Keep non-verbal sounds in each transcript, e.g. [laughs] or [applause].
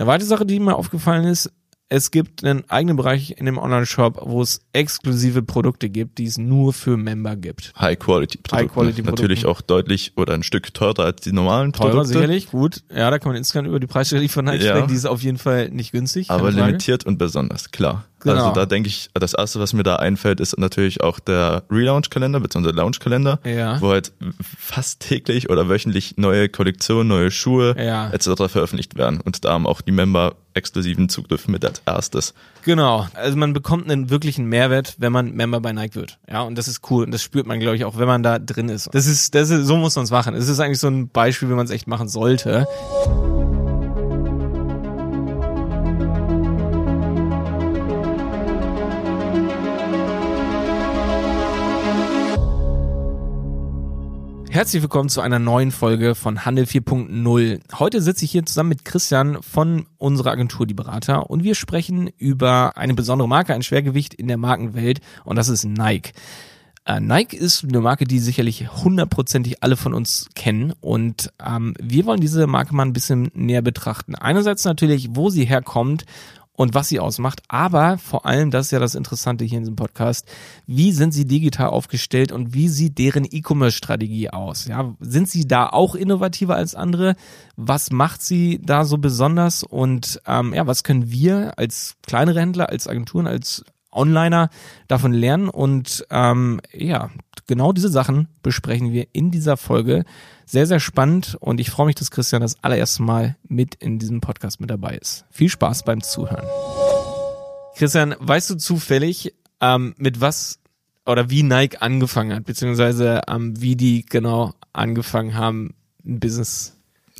Eine weitere Sache, die mir aufgefallen ist, es gibt einen eigenen Bereich in dem Online-Shop, wo es exklusive Produkte gibt, die es nur für Member gibt. High-Quality-Produkte. High-Quality-Produkte. Natürlich auch deutlich oder ein Stück teurer als die normalen Teurer Produkte. sicherlich, gut. Ja, da kann man insgesamt über die Preisstelle von Nike Ja. sprechen. Die ist auf jeden Fall nicht günstig. Aber limitiert und besonders, klar. Genau. Also da denke ich, das erste, was mir da einfällt, ist natürlich auch der Relaunch-Kalender bzw. Launch-Kalender, Ja. wo halt fast täglich oder wöchentlich neue Kollektionen, neue Schuhe Ja. etc. veröffentlicht werden. Und da haben auch die Member exklusiven Zugriff mit als erstes. Genau. Also man bekommt einen wirklichen Mehrwert, wenn man Member bei Nike wird. Ja, und das ist cool. Und das spürt man, glaube ich, auch, wenn man da drin ist. Das ist, das ist, so muss man es machen. Es ist eigentlich so ein Beispiel, wie man es echt machen sollte. Herzlich willkommen zu einer neuen Folge von Handel 4.0. Heute sitze ich hier zusammen mit Christian von unserer Agentur Die Berater und wir sprechen über eine besondere Marke, ein Schwergewicht in der Markenwelt und das ist Nike. Äh, Nike ist eine Marke, die sicherlich hundertprozentig alle von uns kennen und ähm, wir wollen diese Marke mal ein bisschen näher betrachten. Einerseits natürlich, wo sie herkommt und was sie ausmacht, aber vor allem, das ist ja das Interessante hier in diesem Podcast, wie sind sie digital aufgestellt und wie sieht deren E-Commerce-Strategie aus? Ja, sind sie da auch innovativer als andere? Was macht sie da so besonders? Und ähm, ja, was können wir als kleinere Händler, als Agenturen, als Onliner davon lernen? Und ähm, ja, genau diese Sachen besprechen wir in dieser Folge. Sehr, sehr spannend und ich freue mich, dass Christian das allererste Mal mit in diesem Podcast mit dabei ist. Viel Spaß beim Zuhören. Christian, weißt du zufällig, ähm, mit was oder wie Nike angefangen hat, beziehungsweise ähm, wie die genau angefangen haben, ein Business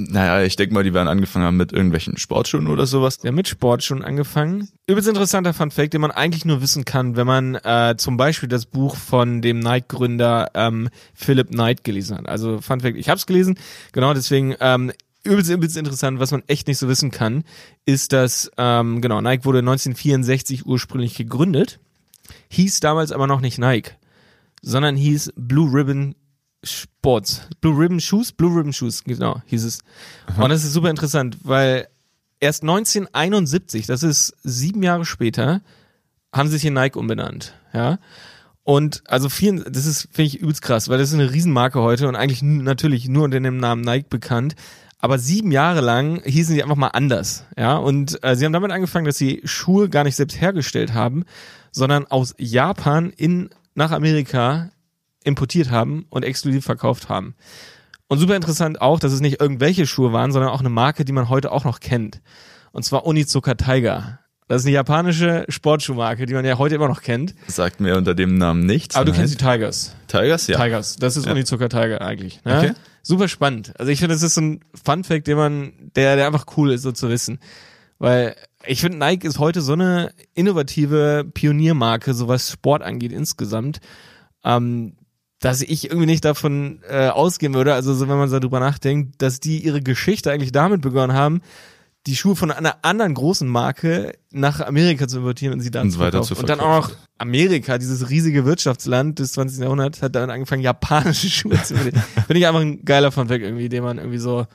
Naja, ich denke mal, die werden angefangen haben mit irgendwelchen Sportschuhen oder sowas. ja, mit Sport schon angefangen. Übelst interessanter Fun Fact, den man eigentlich nur wissen kann, wenn man äh, zum Beispiel das Buch von dem Nike-Gründer ähm, Philip Knight gelesen hat. Also Fun Fact, ich habe es gelesen, genau deswegen ähm, übelst, übelst interessant, was man echt nicht so wissen kann, ist, dass ähm, genau Nike wurde 1964 ursprünglich gegründet, hieß damals aber noch nicht Nike, sondern hieß Blue Ribbon Sports. Blue Ribbon Shoes? Blue Ribbon Shoes, genau, hieß es. Und das ist super interessant, weil erst 1971, das ist sieben Jahre später, haben sie sich in Nike umbenannt, ja. Und also vielen, das ist, finde ich, übelst krass, weil das ist eine Riesenmarke heute und eigentlich natürlich nur unter dem Namen Nike bekannt. Aber sieben Jahre lang hießen sie einfach mal anders, ja. Und äh, sie haben damit angefangen, dass sie Schuhe gar nicht selbst hergestellt haben, sondern aus Japan in nach Amerika importiert haben und exklusiv verkauft haben. Und super interessant auch, dass es nicht irgendwelche Schuhe waren, sondern auch eine Marke, die man heute auch noch kennt. Und zwar Onizuka Tiger. Das ist eine japanische Sportschuhmarke, die man ja heute immer noch kennt. Sagt mir unter dem Namen nichts. Aber du kennst die Tigers. Tigers? Ja. Tigers. Das ist Ja. Onizuka Tiger eigentlich. Ne? Okay. Super spannend. Also ich finde, das ist so ein Fun Fact, den man, der, der einfach cool ist, so zu wissen. Weil ich finde, Nike ist heute so eine innovative Pioniermarke, so was Sport angeht insgesamt, ähm, dass ich irgendwie nicht davon äh, ausgehen würde, also so, wenn man so drüber nachdenkt, dass die ihre Geschichte eigentlich damit begonnen haben, die Schuhe von einer anderen großen Marke nach Amerika zu importieren und sie dann Und zu verkaufen. Und dann auch noch. Amerika, dieses riesige Wirtschaftsland des 20. Jahrhunderts, hat dann angefangen, japanische [laughs] Schuhe zu importieren. Finde ich einfach ein geiler Funfact irgendwie, den man irgendwie so,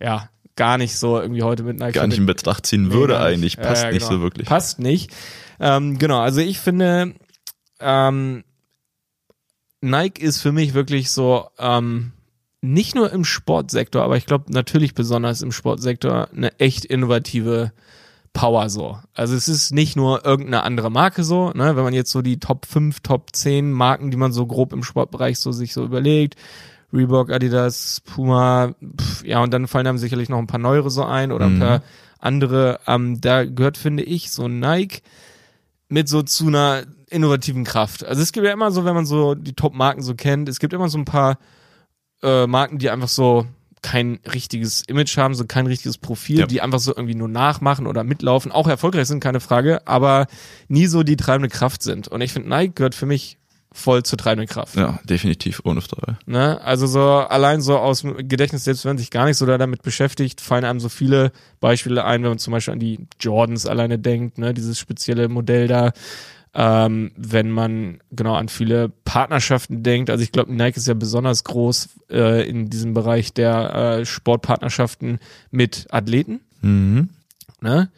ja, gar nicht so irgendwie heute mit Nike Gar nicht in. Betracht ziehen Nee, würde nicht. eigentlich. Ja, Passt ja, nicht genau. so wirklich. Passt nicht. Ähm, genau, also ich finde, ähm, Nike ist für mich wirklich so, ähm, nicht nur im Sportsektor, aber ich glaube natürlich besonders im Sportsektor eine echt innovative Power so. Also es ist nicht nur irgendeine andere Marke so, ne, wenn man jetzt so die Top 5, Top 10 Marken, die man so grob im Sportbereich so sich so überlegt, Reebok, Adidas, Puma, pff, ja, und dann fallen einem sicherlich noch ein paar neuere so ein oder ein Mhm. paar andere. Ähm, da gehört, finde ich, so Nike mit so zu einer innovativen Kraft. Also es gibt ja immer so, wenn man so die Top-Marken so kennt, es gibt immer so ein paar äh, Marken, die einfach so kein richtiges Image haben, so kein richtiges Profil, Ja. die einfach so irgendwie nur nachmachen oder mitlaufen, auch erfolgreich sind, keine Frage, aber nie so die treibende Kraft sind. Und ich finde, Nike gehört für mich voll zur treibenden Kraft. Ja, definitiv, ohne Frage. Ne? Also so allein so aus dem Gedächtnis, selbst wenn man sich gar nicht so da damit beschäftigt, fallen einem so viele Beispiele ein, wenn man zum Beispiel an die Jordans alleine denkt, ne? dieses spezielle Modell da. Ähm, wenn man genau an viele Partnerschaften denkt, also ich glaube, Nike ist ja besonders groß äh, in diesem Bereich der äh, Sportpartnerschaften mit Athleten. Mhm. ne?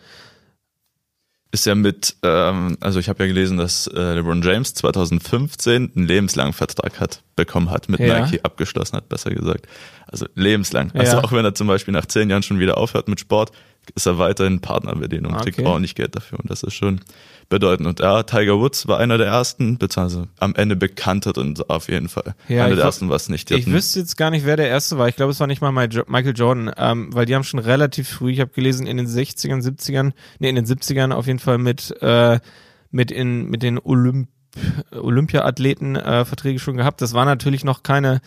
ist ja mit, ähm, also ich habe ja gelesen, dass äh, LeBron James 2015 einen lebenslangen Vertrag hat, bekommen hat, mit Ja. Nike abgeschlossen hat, besser gesagt. Also lebenslang. Also Ja. auch wenn er zum Beispiel nach zehn Jahren schon wieder aufhört mit Sport, ist er weiterhin Partner bei denen und kriegt Okay. ordentlich Geld dafür. Und das ist schon bedeutend. Und ja, Tiger Woods war einer der ersten, beziehungsweise am Ende bekannteren auf jeden Fall. Ja, einer der ersten war es nicht. Ich wüsste jetzt gar nicht, wer der erste war. Ich glaube, es war nicht mal Michael Jordan, ähm, weil die haben schon relativ früh, ich habe gelesen, in den 60ern, 70ern, nee, in den 70ern auf jeden Fall mit, äh, mit, in, mit den Olymp Olympia-Athleten äh, Verträge schon gehabt. Das war natürlich noch keine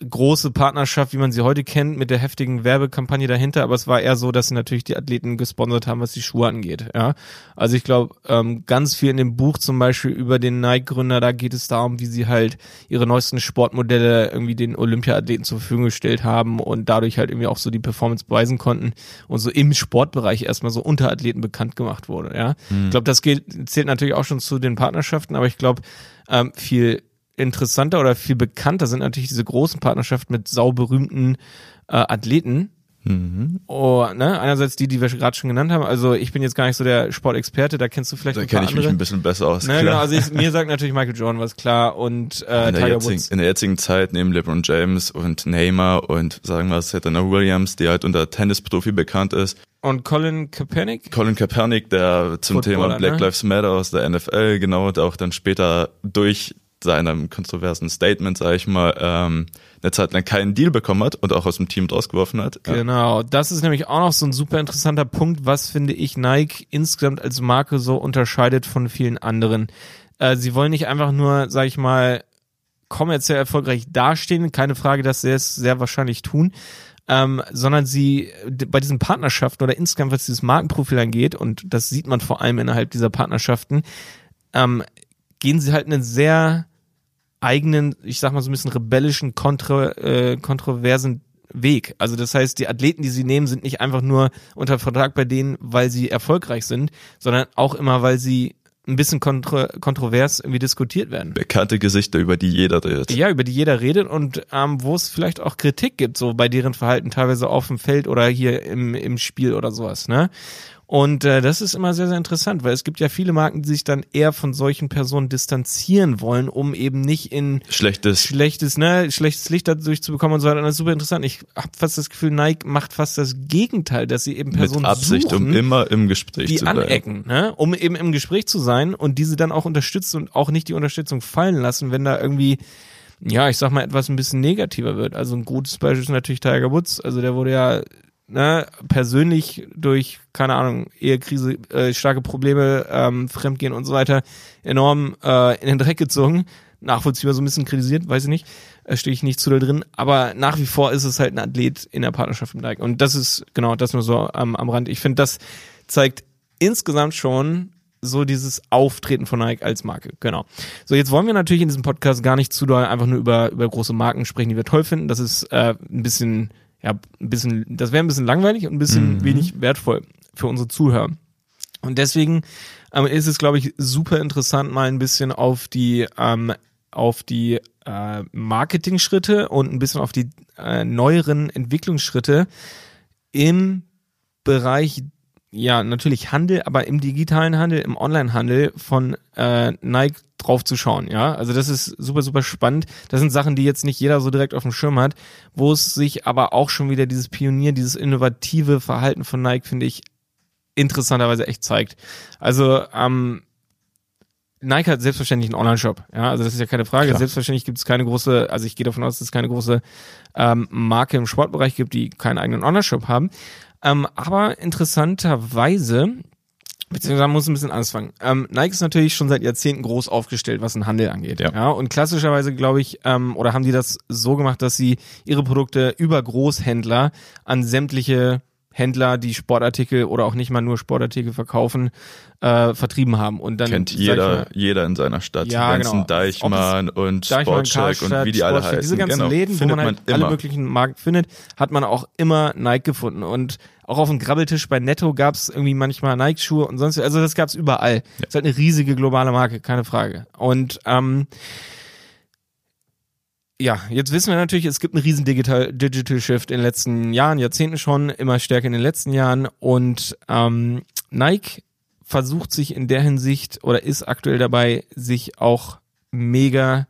große Partnerschaft, wie man sie heute kennt, mit der heftigen Werbekampagne dahinter, aber es war eher so, dass sie natürlich die Athleten gesponsert haben, was die Schuhe angeht. Ja, also ich glaube, ähm, ganz viel in dem Buch zum Beispiel über den Nike-Gründer, da geht es darum, wie sie halt ihre neuesten Sportmodelle irgendwie den Olympia-Athleten zur Verfügung gestellt haben und dadurch halt irgendwie auch so die Performance beweisen konnten und so im Sportbereich erstmal so unter Athleten bekannt gemacht wurde. Ja, ich glaube, das gilt, zählt natürlich auch schon zu den Partnerschaften, aber ich glaube, ähm, viel interessanter oder viel bekannter sind natürlich diese großen Partnerschaften mit sauberühmten äh, Athleten. Mhm. Oh, ne? Einerseits die, die wir gerade schon genannt haben. Also ich bin jetzt gar nicht so der Sportexperte, da kennst du vielleicht Da kenne ich mich andere. ein bisschen besser aus. ne, genau, also ich, mir sagt natürlich Michael Jordan was klar und äh, in, der Tiger jetzigen, Woods. in der jetzigen Zeit neben LeBron James und Neymar und sagen wir Serena Williams, die halt unter Tennisprofi bekannt ist, Und Colin Kaepernick? Colin Kaepernick, der zum Footballer, Thema Black ne? Lives Matter aus der NFL, genau, der auch dann später durch seinem kontroversen Statement, sage ich mal, ähm, eine Zeit lang keinen Deal bekommen hat und auch aus dem Team rausgeworfen hat. Ja. Genau, das ist nämlich auch noch so ein super interessanter Punkt, was finde ich Nike insgesamt als Marke so unterscheidet von vielen anderen. Äh, sie wollen nicht einfach nur, sag ich mal, kommerziell erfolgreich dastehen, keine Frage, dass sie es sehr wahrscheinlich tun, ähm, sondern sie bei diesen Partnerschaften oder insgesamt, was dieses Markenprofil angeht, und das sieht man vor allem innerhalb dieser Partnerschaften, ähm, gehen sie halt einen sehr eigenen, ich sag mal so ein bisschen rebellischen, kontro, äh, kontroversen Weg. Also das heißt, die Athleten, die sie nehmen, sind nicht einfach nur unter Vertrag bei denen, weil sie erfolgreich sind, sondern auch immer, weil sie ein bisschen kontro kontrovers irgendwie diskutiert werden. Bekannte Gesichter, über die jeder redet. Ja, über die jeder redet und ähm, wo es vielleicht auch Kritik gibt, so bei deren Verhalten teilweise auf dem Feld oder hier im, im Spiel oder sowas, ne? Und äh, das ist immer sehr, sehr interessant, weil es gibt ja viele Marken, die sich dann eher von solchen Personen distanzieren wollen, um eben nicht in Schlechtes schlechtes, ne, schlechtes Licht dadurch zu bekommen und so weiter. Und das ist super interessant. Ich habe fast das Gefühl, Nike macht fast das Gegenteil, dass sie eben mit Personen Absicht, suchen, um immer im Gespräch die zu bleiben. anecken, ne, um eben im Gespräch zu sein und diese dann auch unterstützen und auch nicht die Unterstützung fallen lassen, wenn da irgendwie ja, ich sag mal, etwas ein bisschen negativer wird. Also ein gutes Beispiel ist natürlich Tiger Woods. Also der wurde ja ne, persönlich durch, keine Ahnung, Ehekrise, äh, starke Probleme, ähm, Fremdgehen und so weiter enorm äh, in den Dreck gezogen. Nachvollziehbar so ein bisschen kritisiert, weiß ich nicht. Äh, Stehe ich nicht zu da drin. Aber nach wie vor ist es halt ein Athlet in der Partnerschaft mit Nike. Und das ist, genau, das nur so am, am Rand. Ich finde, das zeigt insgesamt schon so dieses Auftreten von Nike als Marke. Genau. So, jetzt wollen wir natürlich in diesem Podcast gar nicht zu doll einfach nur über, über große Marken sprechen, die wir toll finden. Das ist äh, ein bisschen, ja, ein bisschen, das wäre ein bisschen langweilig und ein bisschen Mhm. wenig wertvoll für unsere Zuhörer. Und deswegen ähm, ist es, glaube ich, super interessant, mal ein bisschen auf die, ähm, auf die äh, Marketing-Schritte und ein bisschen auf die äh, neueren Entwicklungsschritte im Bereich ja, natürlich Handel, aber im digitalen Handel, im Online-Handel von äh, Nike drauf zu schauen, ja. Also das ist super, super spannend. Das sind Sachen, die jetzt nicht jeder so direkt auf dem Schirm hat, wo es sich aber auch schon wieder dieses Pionier, dieses innovative Verhalten von Nike, finde ich, interessanterweise echt zeigt. Also, ähm, Nike hat selbstverständlich einen Online-Shop, ja, also das ist ja keine Frage. Klar. Selbstverständlich gibt es keine große, also ich gehe davon aus, dass es keine große ähm, Marke im Sportbereich gibt, die keinen eigenen Online-Shop haben. Ähm, aber interessanterweise, beziehungsweise man muss ein bisschen anfangen. Ähm, Nike ist natürlich schon seit Jahrzehnten groß aufgestellt, was den Handel angeht. Ja. Ja. und klassischerweise glaube ich, ähm, oder haben die das so gemacht, dass sie ihre Produkte über Großhändler an sämtliche Händler, die Sportartikel oder auch nicht mal nur Sportartikel verkaufen, äh, vertrieben haben. Und dann Kennt jeder, mal, jeder in seiner Stadt. Ja, Benson, genau. Deichmann und Sportcheck und wie die alle heißen. Diese ganzen genau. Läden, wo Findet man halt alle immer. möglichen Markt findet, hat man auch immer Nike gefunden. Und auch auf dem Grabbeltisch bei Netto gab's irgendwie manchmal Nike-Schuhe und sonst, also das gab's überall. Ist halt eine riesige globale Marke, keine Frage. Und ähm, ja, jetzt wissen wir natürlich, es gibt einen riesen Digital, Digital Shift in den letzten Jahren, Jahrzehnten schon, immer stärker in den letzten Jahren. Und ähm, Nike versucht sich in der Hinsicht oder ist aktuell dabei, sich auch mega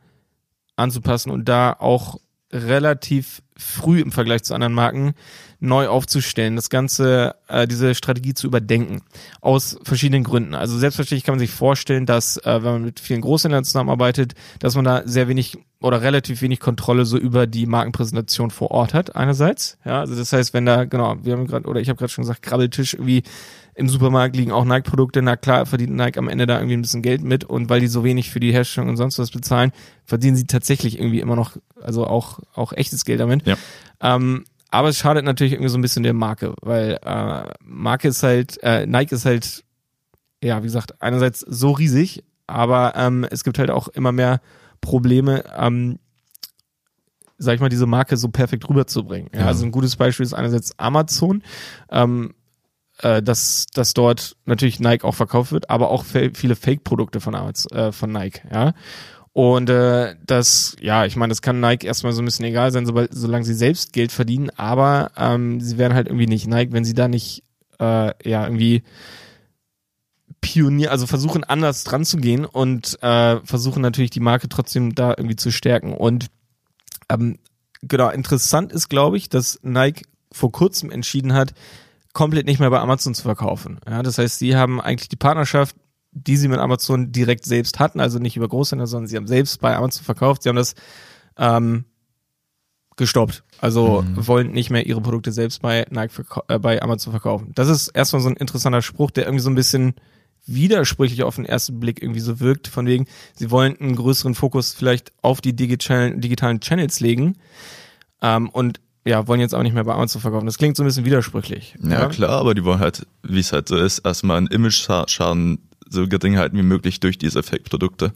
anzupassen und da auch relativ früh im Vergleich zu anderen Marken neu aufzustellen, das Ganze, äh, diese Strategie zu überdenken. Aus verschiedenen Gründen. Also selbstverständlich kann man sich vorstellen, dass, äh, wenn man mit vielen Großhändlern zusammenarbeitet, dass man da sehr wenig oder relativ wenig Kontrolle so über die Markenpräsentation vor Ort hat, einerseits. Ja, also das heißt, wenn da, genau, wir haben gerade, oder ich habe gerade schon gesagt, Krabbeltisch irgendwie im Supermarkt liegen auch Nike-Produkte, na klar verdient Nike am Ende da irgendwie ein bisschen Geld mit und weil die so wenig für die Herstellung und sonst was bezahlen, verdienen sie tatsächlich irgendwie immer noch, also auch, auch echtes Geld damit. Ja. Ähm, aber es schadet natürlich irgendwie so ein bisschen der Marke, weil äh, Marke ist halt, äh, Nike ist halt, ja, wie gesagt, einerseits so riesig, aber ähm, es gibt halt auch immer mehr Probleme, ähm, sag ich mal, diese Marke so perfekt rüberzubringen. Ja, Ja. Also ein gutes Beispiel ist einerseits Amazon, ähm, äh, dass, dass dort natürlich Nike auch verkauft wird, aber auch viele Fake-Produkte von, äh, von Nike, ja. Und äh, das, ja, ich meine, das kann Nike erstmal so ein bisschen egal sein, sobald, solange sie selbst Geld verdienen, aber ähm, sie werden halt irgendwie nicht Nike, wenn sie da nicht äh, ja irgendwie Pionier, also versuchen anders dran zu gehen und äh, versuchen natürlich die Marke trotzdem da irgendwie zu stärken. Und ähm, genau, interessant ist, glaube ich, dass Nike vor kurzem entschieden hat, komplett nicht mehr bei Amazon zu verkaufen. Ja, das heißt, sie haben eigentlich die Partnerschaft, die sie mit Amazon direkt selbst hatten, also nicht über Großhändler, sondern sie haben selbst bei Amazon verkauft. Sie haben das ähm, gestoppt. Also wollen nicht mehr ihre Produkte selbst bei Nike äh, bei Amazon verkaufen. Das ist erstmal so ein interessanter Spruch, der irgendwie so ein bisschen widersprüchlich auf den ersten Blick irgendwie so wirkt, von wegen, sie wollen einen größeren Fokus vielleicht auf die digital, digitalen Channels legen ähm, und ja, wollen jetzt auch nicht mehr bei Amazon verkaufen. Das klingt so ein bisschen widersprüchlich. Ja, klar, aber die wollen halt, wie es halt so ist, erstmal einen Image-Schaden so gering halten wie möglich durch diese Fake-Produkte.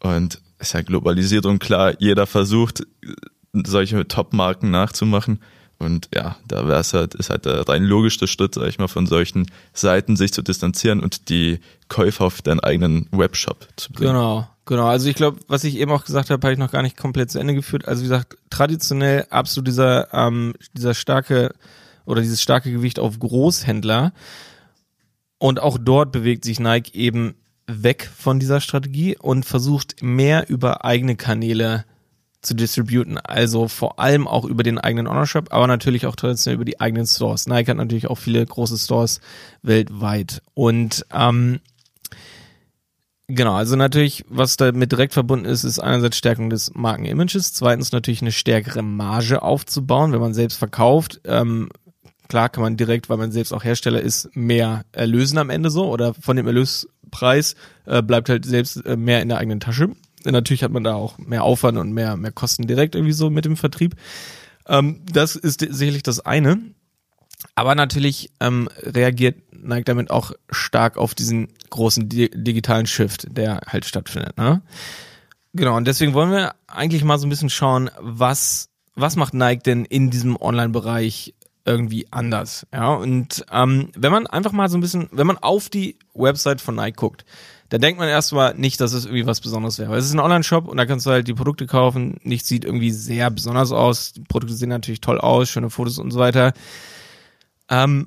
Und es ist ja globalisiert und klar, jeder versucht, solche Top-Marken nachzumachen. Und ja, da wäre es halt, ist halt der rein logischste Schritt, sag ich mal, von solchen Seiten sich zu distanzieren und die Käufer auf deinen eigenen Webshop zu bringen. Genau, genau. Also ich glaube, was ich eben auch gesagt habe, habe ich noch gar nicht komplett zu Ende geführt. Also wie gesagt, traditionell absolut dieser, ähm, dieser starke oder dieses starke Gewicht auf Großhändler. Und auch dort bewegt sich Nike eben weg von dieser Strategie und versucht mehr über eigene Kanäle zu distributen. Also vor allem auch über den eigenen Online-Shop, aber natürlich auch traditionell über die eigenen Stores. Nike hat natürlich auch viele große Stores weltweit. Und ähm, Genau, also natürlich, was damit direkt verbunden ist, ist einerseits Stärkung des Markenimages, zweitens natürlich eine stärkere Marge aufzubauen, wenn man selbst verkauft. Ähm, klar kann man direkt, weil man selbst auch Hersteller ist, mehr erlösen am Ende so oder von dem Erlöspreis äh, bleibt halt selbst äh, mehr in der eigenen Tasche. Natürlich hat man da auch mehr Aufwand und mehr, mehr Kosten direkt irgendwie so mit dem Vertrieb. Ähm, das ist sicherlich das eine. Aber natürlich ähm, reagiert Nike damit auch stark auf diesen großen di digitalen Shift, der halt stattfindet. Ne? Genau, und deswegen wollen wir eigentlich mal so ein bisschen schauen, was, was macht Nike denn in diesem Online-Bereich irgendwie anders. Ja, und ähm, wenn man einfach mal so ein bisschen, wenn man auf die Website von Nike guckt, da denkt man erstmal nicht, dass es irgendwie was Besonderes wäre. Weil es ist ein Online-Shop und da kannst du halt die Produkte kaufen. Nichts sieht irgendwie sehr besonders aus. Die Produkte sehen natürlich toll aus, schöne Fotos und so weiter. Ähm,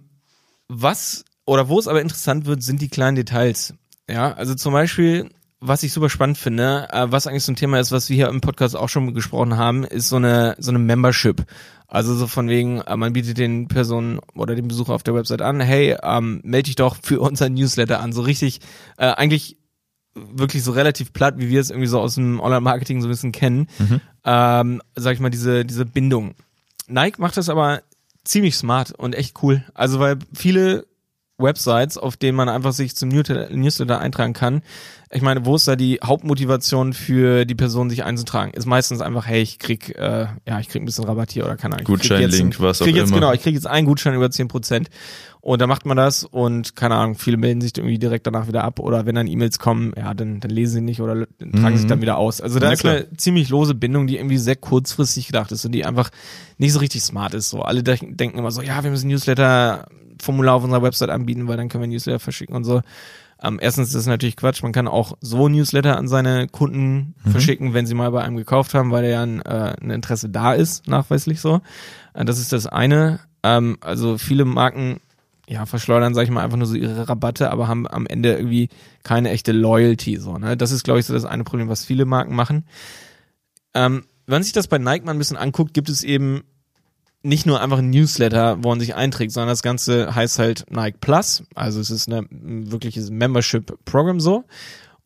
was oder wo es aber interessant wird, sind die kleinen Details. Ja, also zum Beispiel, was ich super spannend finde, äh, was eigentlich so ein Thema ist, was wir hier im Podcast auch schon gesprochen haben, ist so eine so eine Membership. Also so von wegen, äh, man bietet den Personen oder den Besucher auf der Website an, hey, ähm, melde dich doch für unser Newsletter an. So richtig, äh, eigentlich wirklich so relativ platt, wie wir es irgendwie so aus dem Online-Marketing so ein bisschen kennen. Ähm, sag ich mal, diese, diese Bindung. Nike macht das aber ziemlich smart und echt cool. Also weil viele Websites, auf denen man einfach sich zum Newsletter eintragen kann. Ich meine, wo ist da die Hauptmotivation für die Person, sich einzutragen? Ist meistens einfach, hey, ich krieg, äh, ja, ich krieg ein bisschen Rabatt hier oder keine Ahnung. Gutscheinlink, was auch krieg jetzt, immer. Genau, ich krieg jetzt einen Gutschein über 10%. Und da macht man das und keine Ahnung, viele melden sich irgendwie direkt danach wieder ab oder wenn dann E-Mails kommen, ja, dann, dann lesen sie nicht oder tragen sich dann wieder aus. Also da Ja, ist klar. eine ziemlich lose Bindung, die irgendwie sehr kurzfristig gedacht ist und die einfach nicht so richtig smart ist. So alle denk- denken immer so, ja, wir müssen Newsletter Formular auf unserer Website anbieten, weil dann können wir Newsletter verschicken und so. Ähm, erstens ist das natürlich Quatsch, man kann auch so Newsletter an seine Kunden mhm. verschicken, wenn sie mal bei einem gekauft haben, weil ja ein, äh, ein Interesse da ist, nachweislich so. Äh, das ist das eine. Ähm, also viele Marken ja, verschleudern, sag ich mal, einfach nur so ihre Rabatte, aber haben am Ende irgendwie keine echte Loyalty. So, ne? Das ist, glaube ich, so das eine Problem, was viele Marken machen. Ähm, wenn man sich das bei Nike mal ein bisschen anguckt, gibt es eben nicht nur einfach ein Newsletter, wo man sich einträgt, sondern das Ganze heißt halt Nike Plus. Also es ist ein wirkliches Membership-Programm so.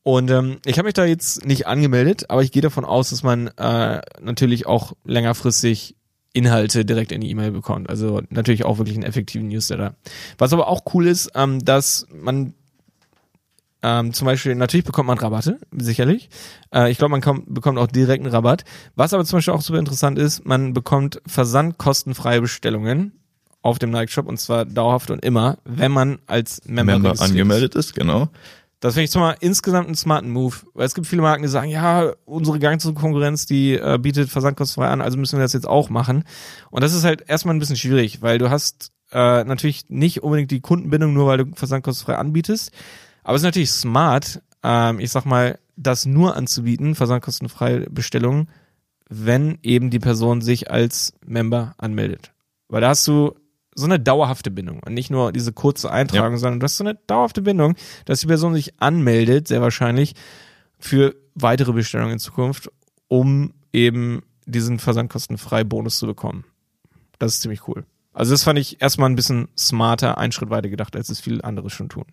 Und ähm, ich habe mich da jetzt nicht angemeldet, aber ich gehe davon aus, dass man äh, natürlich auch längerfristig Inhalte direkt in die E-Mail bekommt. Also natürlich auch wirklich einen effektiven Newsletter. Was aber auch cool ist, ähm, dass man ähm, zum Beispiel, natürlich bekommt man Rabatte, sicherlich. Äh, ich glaube, man kommt, bekommt auch direkt einen Rabatt. Was aber zum Beispiel auch super interessant ist, man bekommt versandkostenfreie Bestellungen auf dem Nike Shop und zwar dauerhaft und immer, wenn man als Member, Member angemeldet ist, genau. Das finde ich zwar insgesamt einen smarten Move, weil es gibt viele Marken, die sagen, ja, unsere ganze Konkurrenz, die äh, bietet versandkostenfrei an, also müssen wir das jetzt auch machen. Und das ist halt erstmal ein bisschen schwierig, weil du hast äh, natürlich nicht unbedingt die Kundenbindung, nur weil du versandkostenfrei anbietest. Aber es ist natürlich smart, ähm, ich sag mal, das nur anzubieten, versandkostenfreie Bestellungen, wenn eben die Person sich als Member anmeldet. Weil da hast du so eine dauerhafte Bindung und nicht nur diese kurze Eintragung, ja. sondern du hast so eine dauerhafte Bindung, dass die Person sich anmeldet, sehr wahrscheinlich, für weitere Bestellungen in Zukunft, um eben diesen versandkostenfrei Bonus zu bekommen. Das ist ziemlich cool. Also das fand ich erstmal ein bisschen smarter, einen Schritt weiter gedacht, als es viele andere schon tun.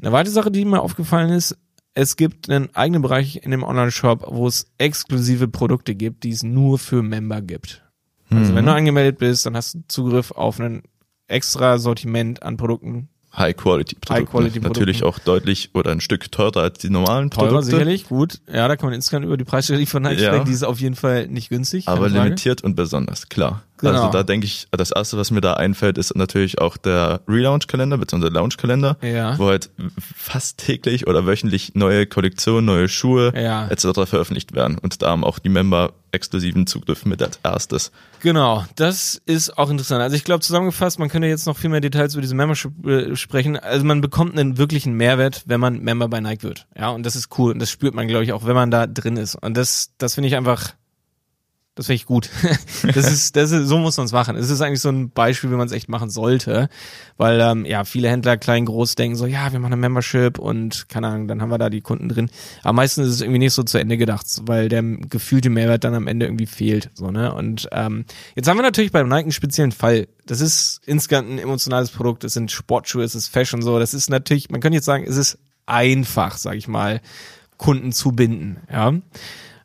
Eine weitere Sache, die mir aufgefallen ist, es gibt einen eigenen Bereich in dem Online-Shop, wo es exklusive Produkte gibt, die es nur für Member gibt. Also mhm. wenn du angemeldet bist, dann hast du Zugriff auf ein extra Sortiment an Produkten, High-Quality-Produkte. High -Quality Natürlich auch deutlich oder ein Stück teurer als die normalen teurer, Produkte. sicherlich, gut. Ja, da kann man insgesamt über die Preisstrategie von Nike ja. sprechen. Die ist auf jeden Fall nicht günstig. Aber limitiert und besonders, klar. Genau. Also da denke ich, das erste, was mir da einfällt, ist natürlich auch der Relaunch-Kalender bzw. Launch-Kalender, ja. wo halt fast täglich oder wöchentlich neue Kollektionen, neue Schuhe ja. etc. veröffentlicht werden. Und da haben auch die Member exklusiven Zugriff mit als erstes. Genau, das ist auch interessant. Also ich glaube zusammengefasst, man könnte jetzt noch viel mehr Details über diese Membership äh, sprechen. Also man bekommt einen wirklichen Mehrwert, wenn man Member bei Nike wird. Ja, und das ist cool und das spürt man glaube ich auch, wenn man da drin ist. Und das das finde ich einfach das finde ich gut. [laughs] das ist, das ist, so muss man es machen. Es ist eigentlich so ein Beispiel, wie man es echt machen sollte. Weil, ähm, ja, viele Händler klein, groß denken so, ja, wir machen eine Membership und keine Ahnung, dann haben wir da die Kunden drin. Aber meistens ist es irgendwie nicht so zu Ende gedacht, weil der gefühlte Mehrwert dann am Ende irgendwie fehlt. So, ne? Und ähm, jetzt haben wir natürlich beim Nike einen speziellen Fall. Das ist insgesamt ein emotionales Produkt, es sind Sportschuhe, es ist Fashion so. Das ist natürlich, man könnte jetzt sagen, es ist einfach, sag ich mal, Kunden zu binden. Ja.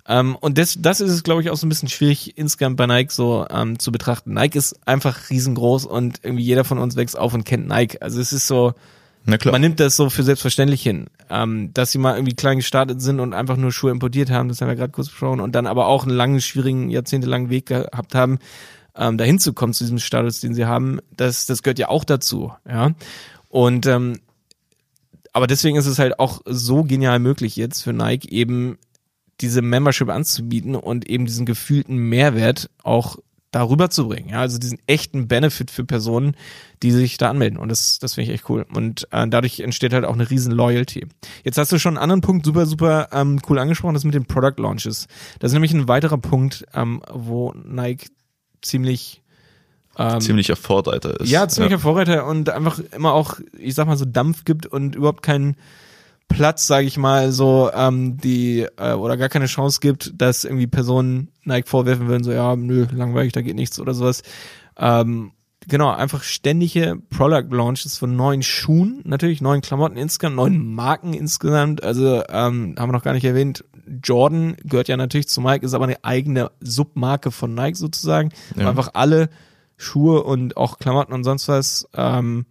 Ähm, und das, das ist es, glaube ich, auch so ein bisschen schwierig insgesamt bei Nike so ähm, zu betrachten. Nike ist einfach riesengroß und irgendwie jeder von uns wächst auf und kennt Nike. Also es ist so, man nimmt das so für selbstverständlich hin. Ähm, dass sie mal irgendwie klein gestartet sind und einfach nur Schuhe importiert haben, das haben wir gerade kurz besprochen, und dann aber auch einen langen, schwierigen, jahrzehntelangen Weg gehabt haben, ähm, dahin zu kommen zu diesem Status, den sie haben, das, das gehört ja auch dazu, ja. Und ähm, aber deswegen ist es halt auch so genial möglich jetzt für Nike eben diese Membership anzubieten und eben diesen gefühlten Mehrwert auch darüber zu bringen. Ja, also diesen echten Benefit für Personen, die sich da anmelden. Und das, das finde ich echt cool. Und äh, dadurch entsteht halt auch eine riesen Loyalty. Jetzt hast du schon einen anderen Punkt super, super ähm, cool angesprochen, das mit den Product Launches. Das ist nämlich ein weiterer Punkt, ähm, wo Nike ziemlich ähm, ziemlicher Vorreiter ist. Ja, ziemlicher ja. Vorreiter und einfach immer auch, ich sag mal so Dampf gibt und überhaupt keinen Platz, sage ich mal, so ähm, die äh, oder gar keine Chance gibt, dass irgendwie Personen Nike vorwerfen würden, so ja, nö, langweilig, da geht nichts oder sowas. Ähm, genau, einfach ständige Product Launches von neuen Schuhen, natürlich neuen Klamotten insgesamt, neuen Marken insgesamt. Also ähm, haben wir noch gar nicht erwähnt. Jordan gehört ja natürlich zu Nike, ist aber eine eigene Submarke von Nike sozusagen. Ja. Einfach alle Schuhe und auch Klamotten und sonst was ähm,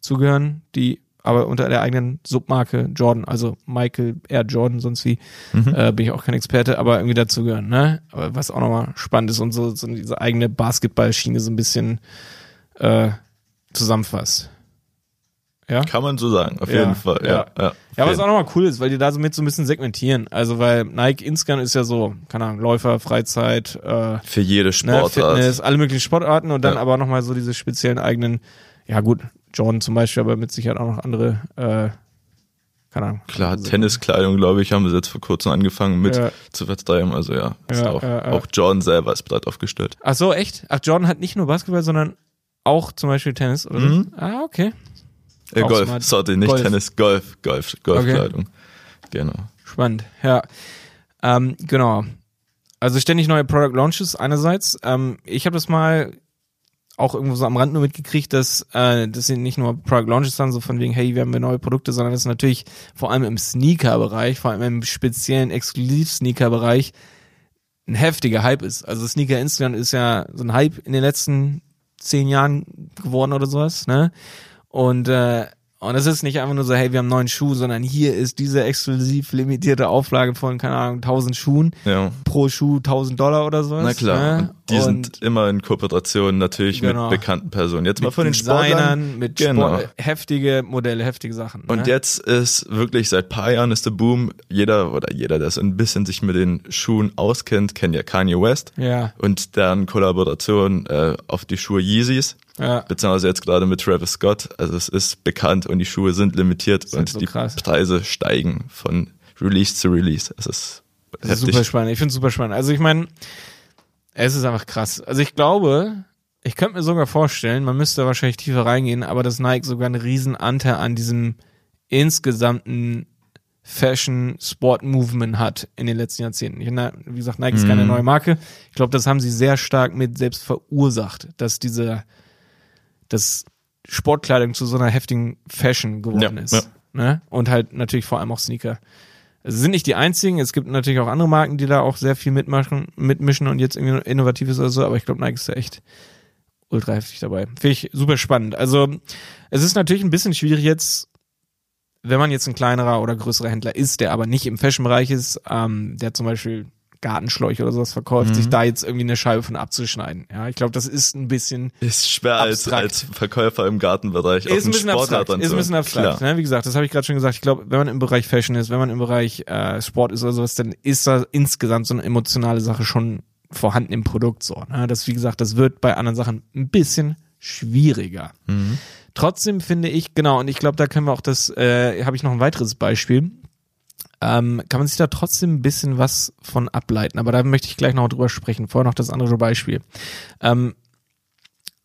zugehören, die aber unter der eigenen Submarke Jordan, also Michael Air Jordan, sonst wie, mhm. äh, bin ich auch kein Experte, aber irgendwie dazugehören, ne? Aber was auch nochmal spannend ist und so, so diese eigene Basketballschiene so ein bisschen äh, zusammenfasst. Ja? Kann man so sagen, auf ja, jeden Fall. Ja, ja. ja. ja was auch nochmal cool ist, weil die da so mit so ein bisschen segmentieren. Also weil Nike Inscan ist ja so, keine Ahnung, Läufer, Freizeit, äh, für jede ne, Sportart. Ne, Fitness, alle möglichen Sportarten und dann ja. aber nochmal so diese speziellen eigenen, ja gut, Jordan zum Beispiel, aber mit Sicherheit auch noch andere äh, keine Ahnung. Klar, Also, Tenniskleidung, glaube ich, haben sie jetzt vor kurzem angefangen mit Ja. zu vertreiben. Also ja, ist Ja, auch, ja. auch Jordan selber ist breit aufgestellt. Ach so, echt? Ach, Jordan hat nicht nur Basketball, sondern auch zum Beispiel Tennis, oder? Mhm. so? Ah, okay. Äh, Golf, smart. sorry, nicht Golf. Tennis, Golf, Golf, Golfkleidung. Genau. Spannend, ja. Ähm, genau. Also ständig neue Product Launches einerseits. Ähm, ich habe das mal auch irgendwo so am Rand nur mitgekriegt, dass äh, das sind nicht nur Product Launches dann so von wegen, hey, wir haben wir neue Produkte, sondern das ist natürlich vor allem im Sneaker-Bereich, vor allem im speziellen Exklusiv-Sneaker-Bereich ein heftiger Hype ist. Also Sneaker insgesamt ist ja so ein Hype in den letzten zehn Jahren geworden oder sowas, ne? Und äh, und es ist nicht einfach nur so, hey, wir haben neuen Schuh, sondern hier ist diese exklusiv limitierte Auflage von, keine Ahnung, 1000 Schuhen, Ja. pro Schuh 1000 Dollar oder sowas. Na klar, Ne? Und die sind immer in Kooperation natürlich Genau. mit bekannten Personen. Jetzt mal mit von den Sportlern. Designern, mit Genau. Sport, heftige Modelle, heftige Sachen. Und ne? jetzt ist wirklich seit paar Jahren ist der Boom, jeder oder jeder, der so ein bisschen sich mit den Schuhen auskennt, kennt ja Kanye West Ja, und deren Kollaboration äh, auf die Schuhe Yeezys, ja. beziehungsweise jetzt gerade mit Travis Scott. Also es ist bekannt und die Schuhe sind limitiert ist und so die krass. Preise steigen von Release zu Release. Es ist Das ist heftig. super spannend. Ich finde es super spannend. Also ich meine, es ist einfach krass. Also ich glaube, ich könnte mir sogar vorstellen, man müsste wahrscheinlich tiefer reingehen, aber dass Nike sogar einen riesen Anteil an diesem insgesamten Fashion-Sport-Movement hat in den letzten Jahrzehnten. Wie gesagt, Nike ist keine Mhm. neue Marke. Ich glaube, das haben sie sehr stark mit selbst verursacht, dass diese, dass Sportkleidung zu so einer heftigen Fashion geworden Ja, ist. ja. Ne? Und halt natürlich vor allem auch Sneaker. Es sind nicht die einzigen, es gibt natürlich auch andere Marken, die da auch sehr viel mitmachen, mitmischen und jetzt irgendwie innovativ ist oder so, aber ich glaube, Nike ist da echt ultra heftig dabei. Finde ich super spannend. Also, es ist natürlich ein bisschen schwierig jetzt, wenn man jetzt ein kleinerer oder größerer Händler ist, der aber nicht im Fashion-Bereich ist, ähm, der zum Beispiel Gartenschläuche oder sowas verkauft, Mhm. sich da jetzt irgendwie eine Scheibe von abzuschneiden. Ja, ich glaube, das ist ein bisschen Ist schwer als, Abstrakt. als Verkäufer im Gartenbereich ist ein bisschen abstrakt. Ist ein bisschen abstrakt. Ne? Wie gesagt, das habe ich gerade schon gesagt. Ich glaube, wenn man im Bereich Fashion ist, wenn man im Bereich äh, Sport ist oder sowas, dann ist da insgesamt so eine emotionale Sache schon vorhanden im Produkt so. Ne? Das, wie gesagt, das wird bei anderen Sachen ein bisschen schwieriger. Mhm. Trotzdem finde ich, genau, und ich glaube, da können wir auch das, äh, habe ich noch ein weiteres Beispiel. Ähm, kann man sich da trotzdem ein bisschen was von ableiten, aber da möchte ich gleich noch drüber sprechen. Vorher noch das andere Beispiel. Ähm,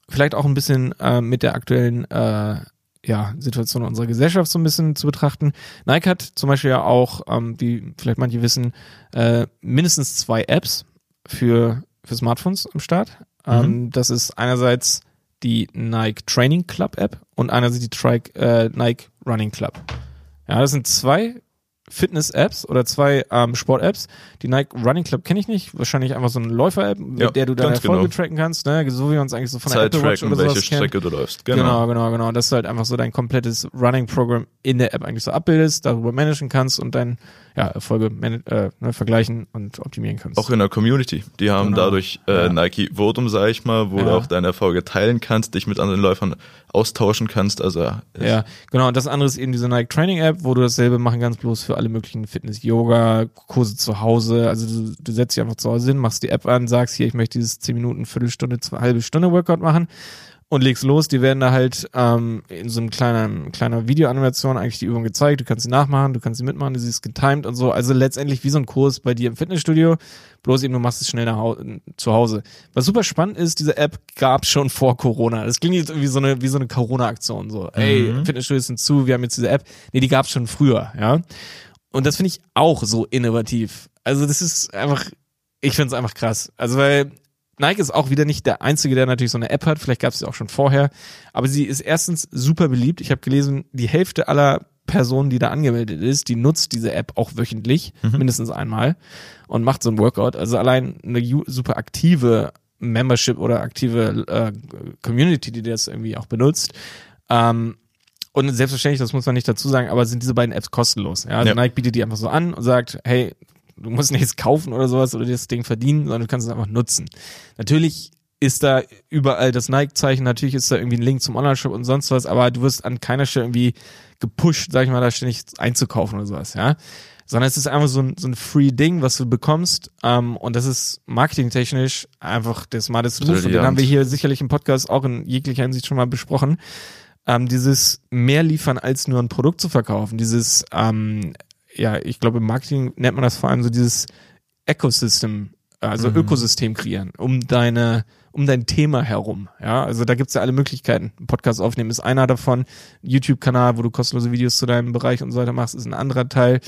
vielleicht auch ein bisschen äh, mit der aktuellen äh, ja, Situation unserer Gesellschaft so ein bisschen zu betrachten. Nike hat zum Beispiel ja auch, ähm, wie vielleicht manche wissen, äh, mindestens zwei Apps für, für Smartphones am Start. Ähm, das ist einerseits die Nike Training Club App und einerseits die Tri äh, Nike Running Club. Ja, das sind zwei Fitness-Apps oder zwei ähm, Sport-Apps. Die Nike Running Club kenne ich nicht. Wahrscheinlich einfach so eine Läufer-App, mit Ja, der du deine Erfolge genau. tracken kannst, ne? So wie wir uns eigentlich so von der Zeit Apple Watch tracken, oder sowas welche kennen. Strecke du läufst. Genau. Genau. genau, genau, Dass du halt einfach so dein komplettes Running-Programm in der App eigentlich so abbildest, darüber managen kannst und dein ja, Erfolge man äh, ne, vergleichen und optimieren kannst. Auch in der Community. Die haben Genau. dadurch äh, Ja. Nike Votum, sag ich mal, wo Ja. du auch deine Erfolge teilen kannst, dich mit anderen Läufern austauschen kannst. Also Ja, genau. Und das andere ist eben diese Nike Training App, wo du dasselbe machen kannst, bloß für alle möglichen Fitness, Yoga, Kurse zu Hause. Also du, du setzt dich einfach zu Hause hin, machst die App an, sagst hier, ich möchte dieses 10 Minuten, Viertelstunde, halbe Stunde Workout machen und legst los. Die werden da halt ähm, in so einem kleinen, kleiner Videoanimation eigentlich die Übung gezeigt. Du kannst sie nachmachen, du kannst sie mitmachen, du siehst getimed und so. Also letztendlich wie so ein Kurs bei dir im Fitnessstudio. Bloß eben, du machst es schnell nach Hau zu Hause. Was super spannend ist, diese App gab schon vor Corona. Das klingt jetzt irgendwie so eine, wie so eine Corona-Aktion. So, ey, Mhm. Fitnessstudios sind zu, wir haben jetzt diese App. Nee, die gab's schon früher, ja. Und das finde ich auch so innovativ. Also das ist einfach, ich finde es einfach krass. Also weil Nike ist auch wieder nicht der Einzige, der natürlich so eine App hat. Vielleicht gab es sie auch schon vorher. Aber sie ist erstens super beliebt. Ich habe gelesen, die Hälfte aller Personen, die da angemeldet ist, die nutzt diese App auch wöchentlich, mindestens einmal und macht so ein Workout. Also allein eine super aktive Membership oder aktive äh, Community, die das irgendwie auch benutzt. Ähm, und selbstverständlich, das muss man nicht dazu sagen, aber sind diese beiden Apps kostenlos. Ja? Also Ja. Nike bietet die einfach so an und sagt, hey, du musst nichts kaufen oder sowas oder dir das Ding verdienen, sondern du kannst es einfach nutzen. Natürlich ist da überall das Nike-Zeichen, natürlich ist da irgendwie ein Link zum Online-Shop und sonst was, aber du wirst an keiner Stelle irgendwie gepusht, sag ich mal, da ständig einzukaufen oder sowas, ja. Sondern es ist einfach so ein, so ein Free-Ding, was du bekommst, ähm, und das ist marketingtechnisch einfach der smarteste Move. Und den haben wir hier sicherlich im Podcast auch in jeglicher Hinsicht schon mal besprochen. ähm, dieses mehr liefern als nur ein Produkt zu verkaufen, dieses, ähm, ja, ich glaube im Marketing nennt man das vor allem so dieses Ecosystem, also Mhm. Ökosystem kreieren, um deine, um dein Thema herum. Ja, also da gibt's ja alle Möglichkeiten. Ein Podcast aufnehmen ist einer davon, YouTube-Kanal, wo du kostenlose Videos zu deinem Bereich und so weiter machst, ist ein anderer Teil.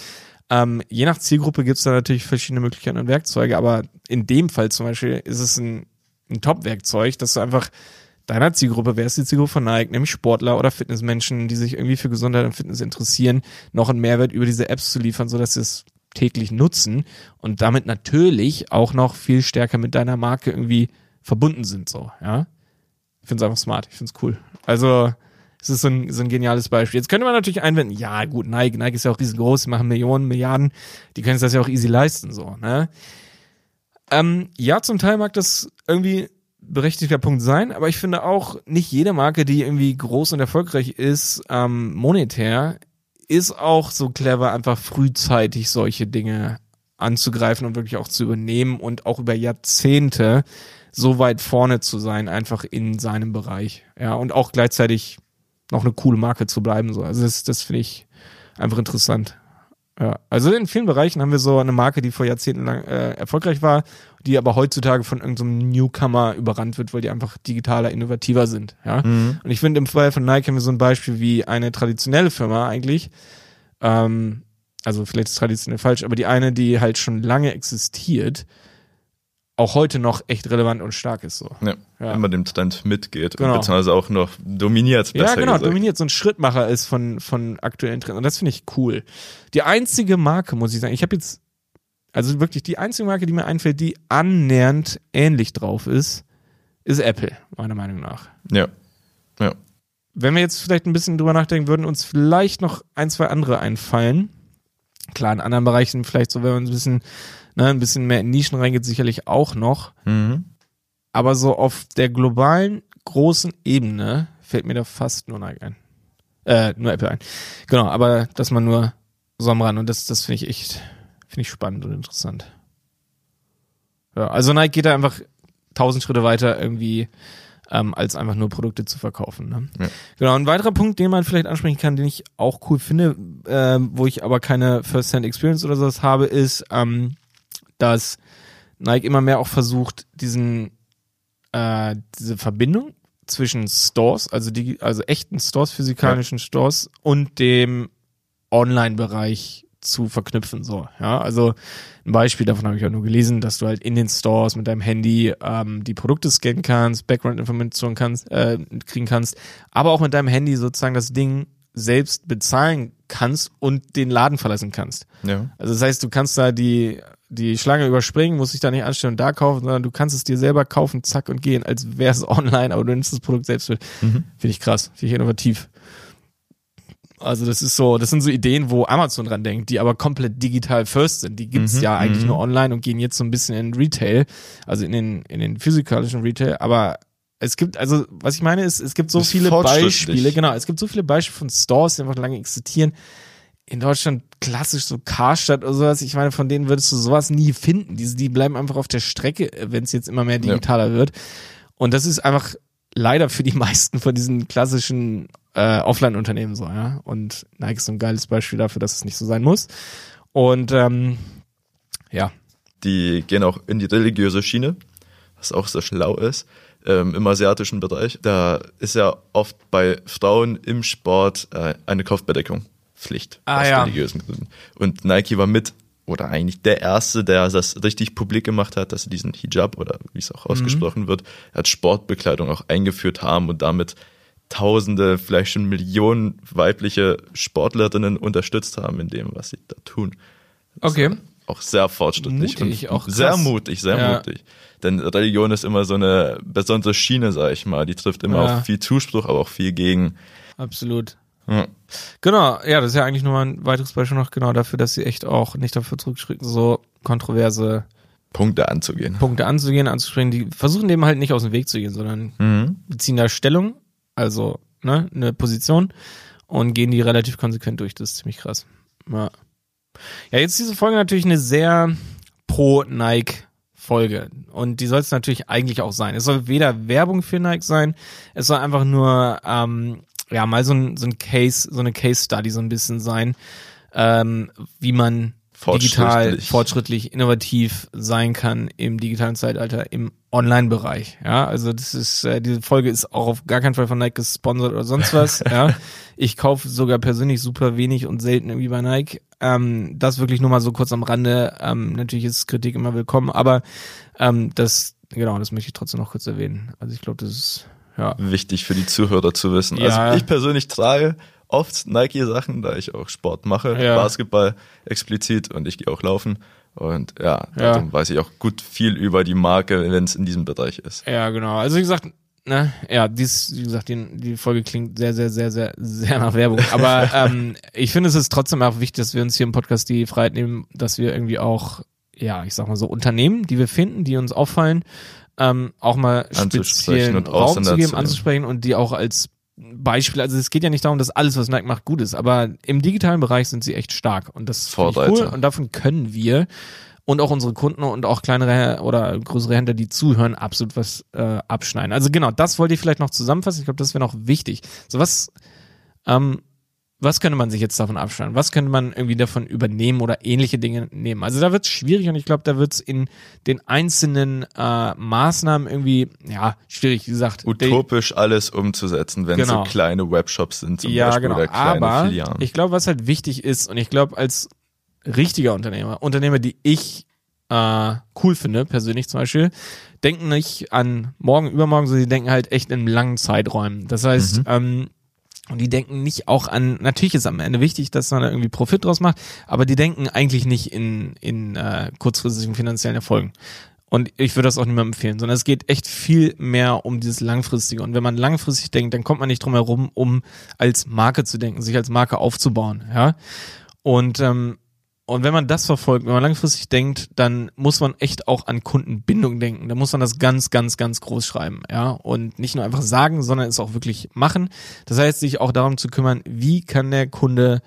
Ähm, je nach Zielgruppe gibt's da natürlich verschiedene Möglichkeiten und Werkzeuge, aber in dem Fall zum Beispiel ist es ein, ein Top-Werkzeug, dass du einfach deiner Zielgruppe, wer ist die Zielgruppe von Nike, nämlich Sportler oder Fitnessmenschen, die sich irgendwie für Gesundheit und Fitness interessieren, noch einen Mehrwert über diese Apps zu liefern, sodass sie es täglich nutzen und damit natürlich auch noch viel stärker mit deiner Marke irgendwie verbunden sind, so, ja. Ich finde es einfach smart, ich finde es cool. Also, es ist so ein, so ein geniales Beispiel. Jetzt könnte man natürlich einwenden, ja gut, Nike, Nike ist ja auch riesengroß, die machen Millionen, Milliarden, die können sich das ja auch easy leisten, so, ne? Ähm, ja, zum Teil mag das irgendwie berechtigter Punkt sein, aber ich finde auch, nicht jede Marke, die irgendwie groß und erfolgreich ist, ähm, monetär, ist auch so clever, einfach frühzeitig solche Dinge anzugreifen und wirklich auch zu übernehmen und auch über Jahrzehnte so weit vorne zu sein, einfach in seinem Bereich. Ja, und auch gleichzeitig noch eine coole Marke zu bleiben. So. Also das, das finde ich einfach interessant. Ja, also in vielen Bereichen haben wir so eine Marke, die vor Jahrzehnten lang äh, erfolgreich war, die aber heutzutage von irgendeinem Newcomer überrannt wird, weil die einfach digitaler, innovativer sind. Ja, Mhm. und ich finde im Fall von Nike haben wir so ein Beispiel wie eine traditionelle Firma eigentlich. Ähm, also vielleicht ist traditionell falsch, aber die eine, die halt schon lange existiert, auch heute noch echt relevant und stark ist so. Ja, Ja. immer dem Trend mitgeht Genau. und beziehungsweise auch noch dominiert. Ja, genau, gesagt. dominiert so ein Schrittmacher ist von, von aktuellen Trends. Und das finde ich cool. Die einzige Marke, muss ich sagen, ich habe jetzt, also wirklich die einzige Marke, die mir einfällt, die annähernd ähnlich drauf ist, ist Apple, meiner Meinung nach. Ja, ja. Wenn wir jetzt vielleicht ein bisschen drüber nachdenken, würden uns vielleicht noch ein, zwei andere einfallen. Klar, in anderen Bereichen vielleicht so, wenn man ein bisschen, ne, ein bisschen mehr in Nischen reingeht, sicherlich auch noch. Mhm. Aber so auf der globalen, großen Ebene fällt mir da fast nur Nike ein. Äh, nur Apple ein. Genau, aber dass man nur so am Rand und das, das finde ich echt, finde ich spannend und interessant. Ja, also Nike geht da einfach tausend Schritte weiter irgendwie, ähm, als einfach nur Produkte zu verkaufen. Ne? Ja. Genau, ein weiterer Punkt, den man vielleicht ansprechen kann, den ich auch cool finde, ähm, wo ich aber keine First-Hand-Experience oder sowas habe, ist, ähm, dass Nike immer mehr auch versucht, diesen äh, diese Verbindung zwischen Stores, also die, also echten Stores, physikalischen Stores und dem Online-Bereich zu verknüpfen. So, ja, also ein Beispiel davon habe ich auch nur gelesen, dass du halt in den Stores mit deinem Handy ähm, die Produkte scannen kannst, Background-Informationen kannst, äh, kriegen kannst, aber auch mit deinem Handy sozusagen das Ding selbst bezahlen kannst und den Laden verlassen kannst. Ja. Also das heißt, du kannst da die, die Schlange überspringen, musst dich da nicht anstellen und da kaufen, sondern du kannst es dir selber kaufen, zack und gehen, als wäre es [laughs] online, aber du nimmst das Produkt selbst mit. Mhm. Finde ich krass, finde ich innovativ. Also das ist so, das sind so Ideen, wo Amazon dran denkt, die aber komplett digital first sind. Die gibt's Mhm, ja eigentlich mhm. nur online und gehen jetzt so ein bisschen in Retail, also in den, in den physikalischen Retail, aber es gibt, also, was ich meine ist, es gibt so Ist viele. Beispiele, genau, es gibt so viele Beispiele von Stores, die einfach lange existieren. In Deutschland klassisch so Karstadt oder sowas, ich meine, von denen würdest du sowas nie finden. Die, die bleiben einfach auf der Strecke, wenn es jetzt immer mehr digitaler wird. Und das ist einfach leider für die [laughs] meisten von diesen klassischen äh, Offline-Unternehmen so, ja. Und Nike ist so ein geiles Beispiel dafür, dass es nicht so sein muss. Und ähm, ja, Die gehen auch in die religiöse Schiene, was auch sehr schlau ist. Ähm, Im asiatischen Bereich, da ist ja oft bei Frauen im Sport äh, eine Kopfbedeckung Pflicht Ah, aus ja. religiösen Gründen. Und Nike war mit oder eigentlich der erste, der das richtig publik gemacht hat, dass sie diesen Hijab oder wie es Mhm. auch ausgesprochen wird, als Sportbekleidung auch eingeführt haben und damit Tausende, vielleicht schon Millionen weibliche Sportlerinnen unterstützt haben in dem, was sie da tun. Das Okay. Auch sehr fortschrittlich. Mutig, und auch sehr krass. mutig, sehr Ja. mutig. Denn Religion ist immer so eine besondere Schiene, sag ich mal. Die trifft immer Ja. auf viel Zuspruch, aber auch viel gegen. absolut. Ja. Genau, ja, das ist ja eigentlich nur mal ein weiteres Beispiel noch genau dafür, dass sie echt auch nicht dafür zurückschrecken, so kontroverse Punkte anzugehen. Punkte anzugehen, anzuspringen. Die versuchen dem halt nicht aus dem Weg zu gehen, sondern Mhm. beziehen da Stellung, also ne, eine Position und gehen die relativ konsequent durch. Das ist ziemlich krass. Ja, ja jetzt ist diese Folge natürlich eine sehr pro-Nike-Folge. Und die soll es natürlich eigentlich auch sein. Es soll weder Werbung für Nike sein, es soll einfach nur ähm, ja mal so ein, so ein Case, so eine Case Study so ein bisschen sein, ähm, wie man digital Fortschrittlich. innovativ sein kann im digitalen Zeitalter, im Online-Bereich. Ja, also das ist, äh, diese Folge ist auch auf gar keinen Fall von Nike gesponsert oder sonst was. [laughs] ja, ich kaufe sogar persönlich super wenig und selten irgendwie bei Nike. Ähm, das wirklich nur mal so kurz am Rande. Ähm, natürlich ist Kritik immer willkommen, aber ähm, das, genau, das möchte ich trotzdem noch kurz erwähnen. Also ich glaube, das ist ja. Wichtig für die Zuhörer zu wissen. Ja. Also ich persönlich trage oft Nike-Sachen, da ich auch Sport mache, Ja. Basketball explizit und ich gehe auch laufen. Und ja, Ja. weiß ich auch gut viel über die Marke, wenn es in diesem Bereich ist. Ja, genau. Also wie gesagt, ne, ja, dies, wie gesagt, die, die Folge klingt sehr, sehr, sehr, sehr, sehr nach Werbung. Aber [laughs] ähm, ich finde, es ist trotzdem auch wichtig, dass wir uns hier im Podcast die Freiheit nehmen, dass wir irgendwie auch, ja, ich sag mal so Unternehmen, die wir finden, die uns auffallen, ähm, auch mal speziellen Raum zu geben, anzusprechen und die auch als Beispiel, also es geht ja nicht darum, dass alles, was Nike macht, gut ist, aber im digitalen Bereich sind sie echt stark und das ich cool und davon können wir und auch unsere Kunden und auch kleinere oder größere Händler, die zuhören, absolut was äh, abschneiden. Also genau, das wollte ich vielleicht noch zusammenfassen. Ich glaube, das wäre noch wichtig. So was, ähm, was könnte man sich jetzt davon abschneiden? Was könnte man irgendwie davon übernehmen oder ähnliche Dinge nehmen? Also da wird es schwierig und ich glaube, da wird es in den einzelnen äh, Maßnahmen irgendwie, ja, schwierig, wie gesagt. Utopisch alles umzusetzen, wenn Genau. so kleine Webshops sind zum ja, Beispiel genau. oder kleine Aber Filialen. ich glaube, was halt wichtig ist, und ich glaube, als richtiger Unternehmer, Unternehmer, die ich äh, cool finde, persönlich zum Beispiel, denken nicht an morgen, übermorgen, sondern die denken halt echt in langen Zeiträumen. Das heißt, Mhm. ähm, und die denken nicht auch an, natürlich ist am Ende wichtig, dass man da irgendwie Profit draus macht, aber die denken eigentlich nicht in, in äh, kurzfristigen finanziellen Erfolgen. Und ich würde das auch niemandem empfehlen, sondern es geht echt viel mehr um dieses Langfristige. Und wenn man langfristig denkt, dann kommt man nicht drum herum, um als Marke zu denken, sich als Marke aufzubauen. Ja. Und, ähm, und wenn man das verfolgt, wenn man langfristig denkt, dann muss man echt auch an Kundenbindung denken. Da muss man das ganz, ganz, ganz groß schreiben, ja. Und nicht nur einfach sagen, sondern es auch wirklich machen. Das heißt, sich auch darum zu kümmern, wie kann der Kunde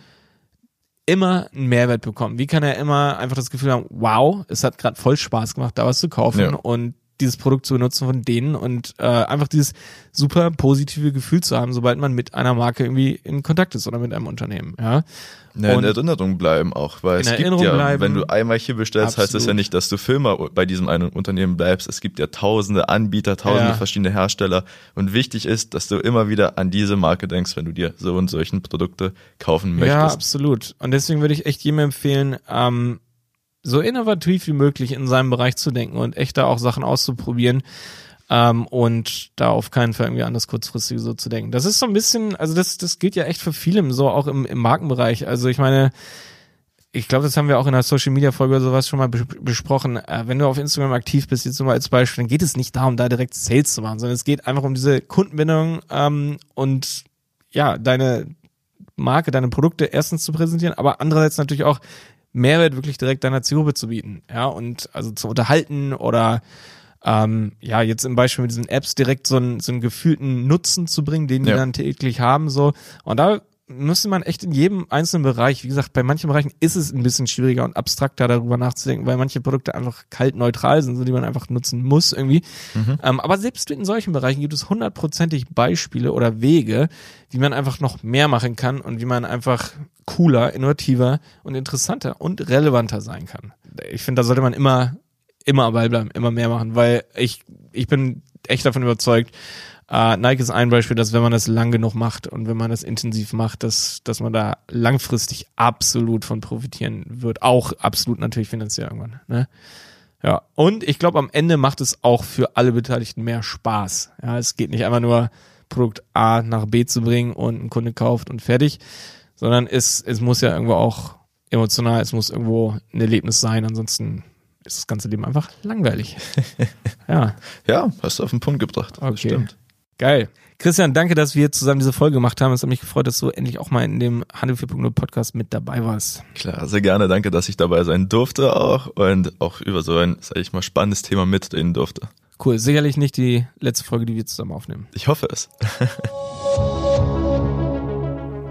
immer einen Mehrwert bekommen? Wie kann er immer einfach das Gefühl haben, wow, es hat gerade voll Spaß gemacht, da was zu kaufen Ja. und dieses Produkt zu benutzen von denen und äh, einfach dieses super positive Gefühl zu haben, sobald man mit einer Marke irgendwie in Kontakt ist oder mit einem Unternehmen, ja. Ja, in Und- Erinnerung bleiben auch, weil es gibt Erinnerung ja, bleiben. wenn du einmal hier bestellst, heißt das ja Absolut. nicht, dass du immer bei diesem einen Unternehmen bleibst. Es gibt ja tausende Anbieter, tausende Ja. verschiedene Hersteller und wichtig ist, dass du immer wieder an diese Marke denkst, wenn du dir so und solchen Produkte kaufen möchtest. Ja, absolut. Und deswegen würde ich echt jedem empfehlen, ähm, so innovativ wie möglich in seinem Bereich zu denken und echt da auch Sachen auszuprobieren ähm, und da auf keinen Fall irgendwie an das Kurzfristige so zu denken. Das ist so ein bisschen, also das, das gilt ja echt für vielem, so auch im, im Markenbereich. Also ich meine, ich glaube, das haben wir auch in der Social Media Folge oder sowas schon mal bes- besprochen. Äh, wenn du auf Instagram aktiv bist, jetzt nur mal als Beispiel, dann geht es nicht darum, da direkt Sales zu machen, sondern es geht einfach um diese Kundenbindung ähm, und ja, deine Marke, deine Produkte erstens zu präsentieren, aber andererseits natürlich auch Mehrwert wirklich direkt deiner Zielgruppe zu bieten, ja, und also zu unterhalten oder ähm, ja, jetzt im Beispiel mit diesen Apps direkt so einen, so einen gefühlten Nutzen zu bringen, den die Ja. dann täglich haben, so. Und da müsste man echt in jedem einzelnen Bereich, wie gesagt, bei manchen Bereichen ist es ein bisschen schwieriger und abstrakter darüber nachzudenken, weil manche Produkte einfach kalt neutral sind, so die man einfach nutzen muss irgendwie. Ähm, aber selbst in solchen Bereichen gibt es hundertprozentig Beispiele oder Wege, wie man einfach noch mehr machen kann und wie man einfach cooler, innovativer und interessanter und relevanter sein kann. Ich finde, da sollte man immer, immer am Ball bleiben, immer mehr machen, weil ich, ich bin echt davon überzeugt, äh, Nike ist ein Beispiel, dass wenn man das lang genug macht und wenn man das intensiv macht, dass, dass man da langfristig absolut von profitieren wird. Auch absolut natürlich finanziell irgendwann. Ne? Ja, und ich glaube, am Ende macht es auch für alle Beteiligten mehr Spaß. Ja, es geht nicht einfach nur Produkt A nach B zu bringen und ein Kunde kauft und fertig, sondern es, es muss ja irgendwo auch emotional, es muss irgendwo ein Erlebnis sein, ansonsten ist das ganze Leben einfach langweilig. [laughs] ja, Ja, hast du auf den Punkt gebracht. Das Okay. stimmt. Geil. Christian, danke, dass wir zusammen diese Folge gemacht haben. Es hat mich gefreut, dass du endlich auch mal in dem Handel 4.0 Podcast mit dabei warst. Klar, sehr gerne. Danke, dass ich dabei sein durfte auch und auch über so ein, sag ich mal, spannendes Thema mitreden durfte. Cool. Sicherlich nicht die letzte Folge, die wir zusammen aufnehmen. Ich hoffe es. [laughs]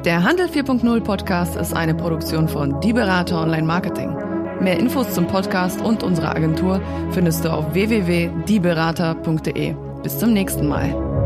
Der Handel 4.0 Podcast ist eine Produktion von Die Berater Online Marketing. Mehr Infos zum Podcast und unserer Agentur findest du auf www.dieberater.de. Bis zum nächsten Mal.